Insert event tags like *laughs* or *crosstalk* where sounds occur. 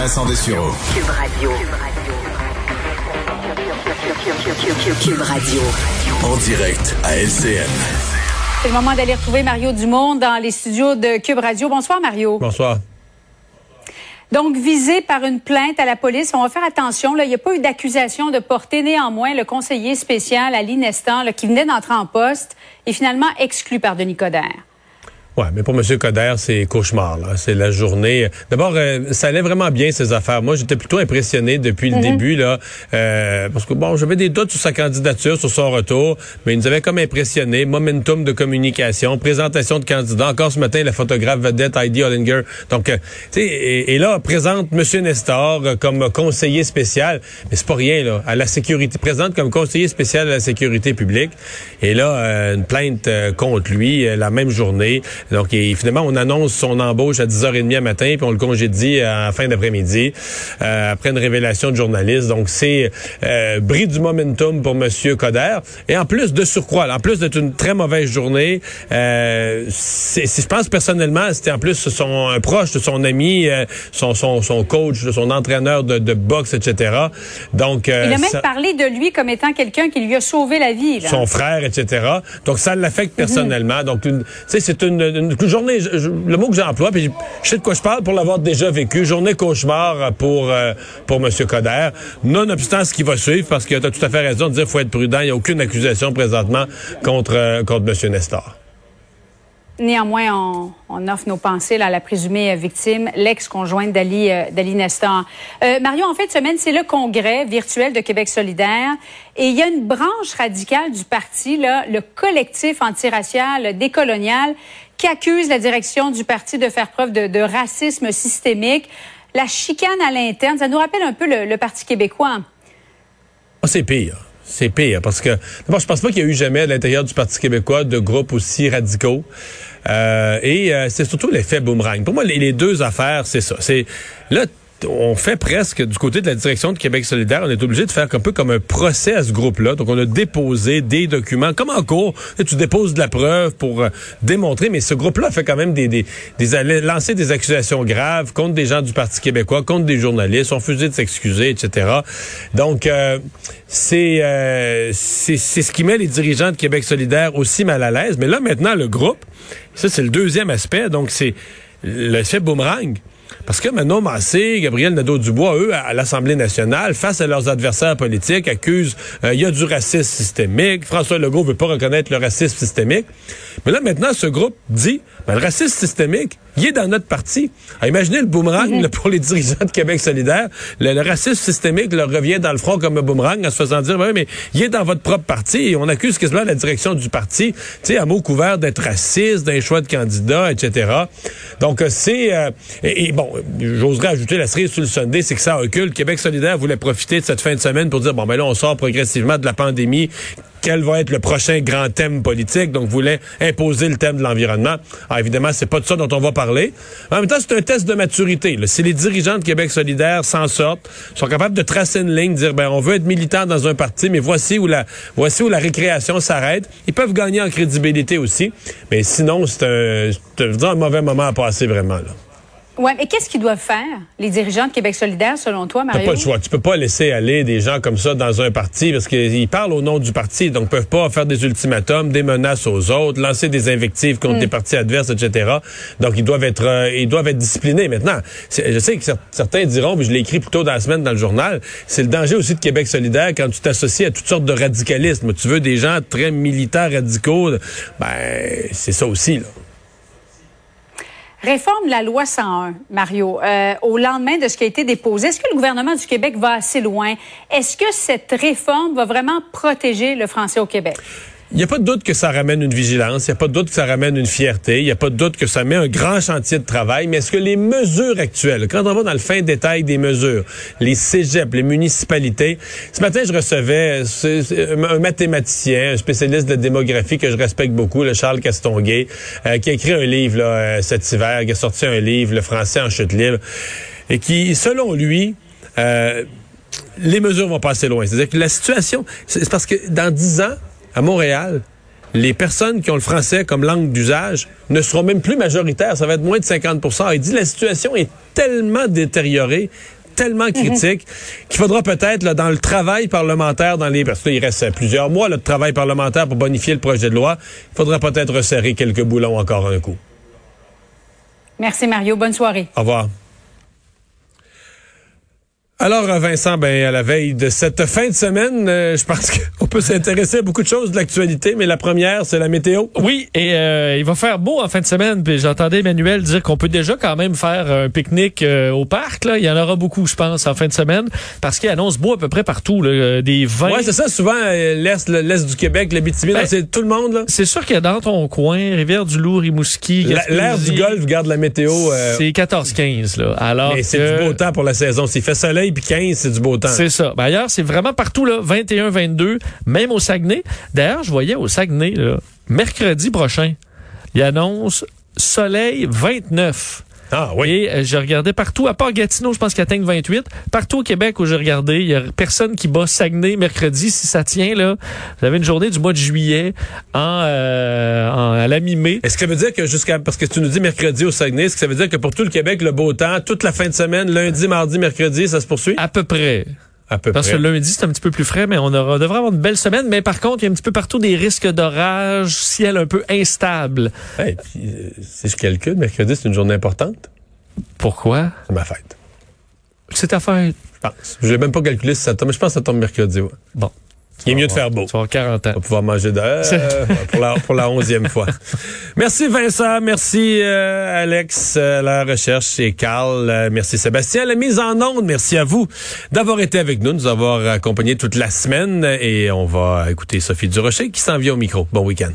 Vincent Dessureau. Cube Radio. Cube Radio. En direct à LCN. C'est le moment d'aller retrouver Mario Dumont dans les studios de Cube Radio. Bonsoir, Mario. Bonsoir. Donc, visé par une plainte à la police, on va faire attention. Là, il n'y a pas eu d'accusation de porter. Néanmoins, le conseiller spécial à l'Inestan, là, qui venait d'entrer en poste, est finalement exclu par Denis Coderre. Ouais, mais pour M. Coder, c'est cauchemar. C'est la journée. D'abord, euh, ça allait vraiment bien ses affaires. Moi, j'étais plutôt impressionné depuis le début là, euh, parce que bon, j'avais des doutes sur sa candidature, sur son retour, mais il nous avait comme impressionné. Momentum de communication, présentation de candidats. Encore ce matin, la photographe vedette Heidi Hollinger. Donc, euh, tu sais, et, et là présente M. Nestor euh, comme conseiller spécial, mais c'est pas rien là. À la sécurité, présente comme conseiller spécial à la sécurité publique. Et là, euh, une plainte contre lui la même journée. Donc, et finalement, on annonce son embauche à 10h30 à matin, puis on le congédie en fin d'après-midi, euh, après une révélation de journaliste. Donc, c'est euh, bris du momentum pour Monsieur Coder. Et en plus de surcroît, en plus d'être une très mauvaise journée, euh, c'est- je pense personnellement, c'était en plus son un proche de son ami, euh, son, son, son coach, son entraîneur de, de boxe, etc. Donc, euh, Il a même ça- parlé de lui comme étant quelqu'un qui lui a sauvé la vie. Là. son frère, etc. Donc, ça l'affecte personnellement. Donc, tu sais, c'est une, une journée, je- le mot que j'emploie, puis je sais de quoi je parle pour l'avoir déjà vécu, journée cauchemar pour, euh, pour M. Coder. Nonobstant ce qui va suivre, parce que tu as tout à fait raison de dire qu'il faut être prudent. Il n'y a aucune accusation présentement contre, euh, contre M. Nestor. Néanmoins, on, offre nos pensées à la présumée euh, victime, l'ex-conjointe d'Ali euh, d'Ali Nestor. Euh, Mario, en fin de semaine, c'est le congrès virtuel de Québec solidaire et il y a une branche radicale du parti, le collectif antirracial décolonial, qui accuse la direction du parti de faire preuve de, racisme systémique. La chicane à l'interne, ça nous rappelle un peu le, le Parti québécois. Ah, c'est pire. C'est pire parce que d'abord, je pense pas qu'il y a eu jamais à l'intérieur du Parti québécois de groupes aussi radicaux. Euh, et euh, c'est surtout l'effet boomerang. Pour moi, les, deux affaires, c'est ça. C'est là. On fait presque du côté de la direction de Québec solidaire, on est obligé de faire un peu comme un procès à ce groupe-là. Donc, on a déposé des documents, comme en cours, tu déposes de la preuve pour euh, démontrer, mais ce groupe-là fait quand même des, des, des lancer des accusations graves contre des gens du Parti québécois, contre des journalistes, ont refusé de s'excuser, etc. Donc, euh, c'est euh, c'est ce qui met les dirigeants de Québec solidaire aussi mal à l'aise. Mais là, maintenant, le groupe, ça, c'est le deuxième aspect. Donc, c'est l'effet boomerang. Parce que Manon Massé, Gabriel Nadeau-Dubois, eux, à l'Assemblée nationale, face à leurs adversaires politiques, accusent euh, il y a du racisme systémique. François Legault veut pas reconnaître le racisme systémique. Mais là, maintenant, ce groupe dit, ben, le racisme systémique, il est dans notre parti. Alors, imaginez le boomerang là, pour les dirigeants de Québec solidaire. Le, le racisme systémique leur revient dans le front comme un boomerang en se faisant dire, ben, mais il est dans votre propre parti. Et on accuse quasiment la direction du parti, tu sais, à mot couvert d'être raciste, d'un choix de candidat, etc. Donc, euh, c'est... euh, et, et bon, j'oserais ajouter la cerise sur le Sunday, c'est que ça recule. Québec solidaire voulait profiter de cette fin de semaine pour dire, bon, ben là, on sort progressivement de la pandémie. Quel va être le prochain grand thème politique? Donc, voulait imposer le thème de l'environnement. Alors, évidemment, c'est pas de ça dont on va parler. En même temps, c'est un test de maturité. là. Si les dirigeants de Québec solidaire s'en sortent, sont capables de tracer une ligne, dire, ben, on veut être militant dans un parti, mais voici où la, voici où la récréation s'arrête. Ils peuvent gagner en crédibilité aussi. Mais sinon, c'est un, un mauvais moment à passer vraiment, là. Ouais, mais qu'est-ce qu'ils doivent faire, les dirigeants de Québec solidaire, selon toi, Mario? pas le choix. Tu peux pas laisser aller des gens comme ça dans un parti parce qu'ils parlent au nom du parti, donc peuvent pas faire des ultimatums, des menaces aux autres, lancer des invectives contre des partis adverses, etc. Donc ils doivent être, euh, ils doivent être disciplinés. Maintenant, je sais que cer- certains diront, puis je l'ai écrit plus tôt dans la semaine dans le journal, c'est le danger aussi de Québec solidaire quand tu t'associes à toutes sortes de radicalisme. Tu veux des gens très militants radicaux, ben c'est ça aussi. Là. Réforme la loi 101, Mario, euh, au lendemain de ce qui a été déposé. Est-ce que le gouvernement du Québec va assez loin? Est-ce que cette réforme va vraiment protéger le français au Québec? Il n'y a pas de doute que ça ramène une vigilance, il n'y a pas de doute que ça ramène une fierté, il n'y a pas de doute que ça met un grand chantier de travail, mais est-ce que les mesures actuelles, quand on va dans le fin détail des mesures, les cégeps, les municipalités, ce matin je recevais un mathématicien, un spécialiste de démographie que je respecte beaucoup, le Charles Castonguay, euh, qui a écrit un livre là, euh, cet hiver, qui a sorti un livre, Le français en chute libre, et qui, selon lui, euh, les mesures vont passer loin. C'est-à-dire que la situation, c'est parce que dans dix ans, à Montréal, les personnes qui ont le français comme langue d'usage ne seront même plus majoritaires. Ça va être moins de 50% Il dit la situation est tellement détériorée, tellement mhm. critique qu'il faudra peut-être dans le travail parlementaire dans les parce qu'il reste plusieurs mois de travail parlementaire pour bonifier le projet de loi, il faudra peut-être resserrer quelques boulons encore un coup. Merci Mario, bonne soirée. Au revoir. Alors, Vincent, ben, à la veille de cette fin de semaine, euh, je pense qu'on *laughs* peut s'intéresser à beaucoup de choses de l'actualité, mais la première, c'est la météo. Oui, et euh, il va faire beau en fin de semaine. Puis j'entendais Emmanuel dire qu'on peut déjà quand même faire un pique-nique euh, au parc. Là. Il y en aura beaucoup, je pense, en fin de semaine, parce qu'il annonce beau à peu près partout. Là, des vins. Ouais, c'est ça. Souvent, l'est, l'est du Québec, le ben, c'est tout le monde. Là. C'est sûr qu'il y a dans ton coin, Rivière-du-Loup, Rimouski, l'air du Golfe garde la météo. C'est 14-15 là. Alors, mais c'est du beau temps pour la saison. S'il fait soleil puis 15, c'est du beau temps. C'est ça. Ben, ailleurs, c'est vraiment partout, là, 21, 22, même au Saguenay. D'ailleurs, je voyais au Saguenay, là, mercredi prochain, il annonce soleil 29. Ah oui. Et euh, je regardais partout, à part Gatineau, je pense qu'il atteint 28. Partout au Québec où j'ai regardé, il y a personne qui bat Saguenay mercredi. Si ça tient, là, vous avez une journée du mois de juillet en, euh, en à la mi-mai. Est-ce que ça veut dire que jusqu'à, parce que tu nous dis mercredi au Saguenay, est-ce que ça veut dire que pour tout le Québec, le beau temps, toute la fin de semaine, lundi, mardi, mercredi, ça se poursuit? À peu près. À peu Parce que lundi, c'est un petit peu plus frais, mais on aura, devrait avoir une belle semaine. Mais par contre, il y a un petit peu partout des risques d'orage, ciel un peu instable. Hey, puis, euh, si je calcule, mercredi, c'est une journée importante. Pourquoi? C'est ma fête. C'est ta fête? Je pense. Je n'ai même pas calculé si ça tombe, mais je pense que ça tombe mercredi. Ouais. Bon. Il est mieux de faire beau. Tu vas avoir 40 ans. On va pouvoir manger de, euh, pour, la, pour la onzième fois. *laughs* Merci Vincent, merci euh, Alex euh, la recherche et Carl, euh, merci Sébastien, la mise en onde, merci à vous d'avoir été avec nous, de nous avoir accompagnés toute la semaine et on va écouter Sophie Durocher qui s'en vient au micro. Bon week-end.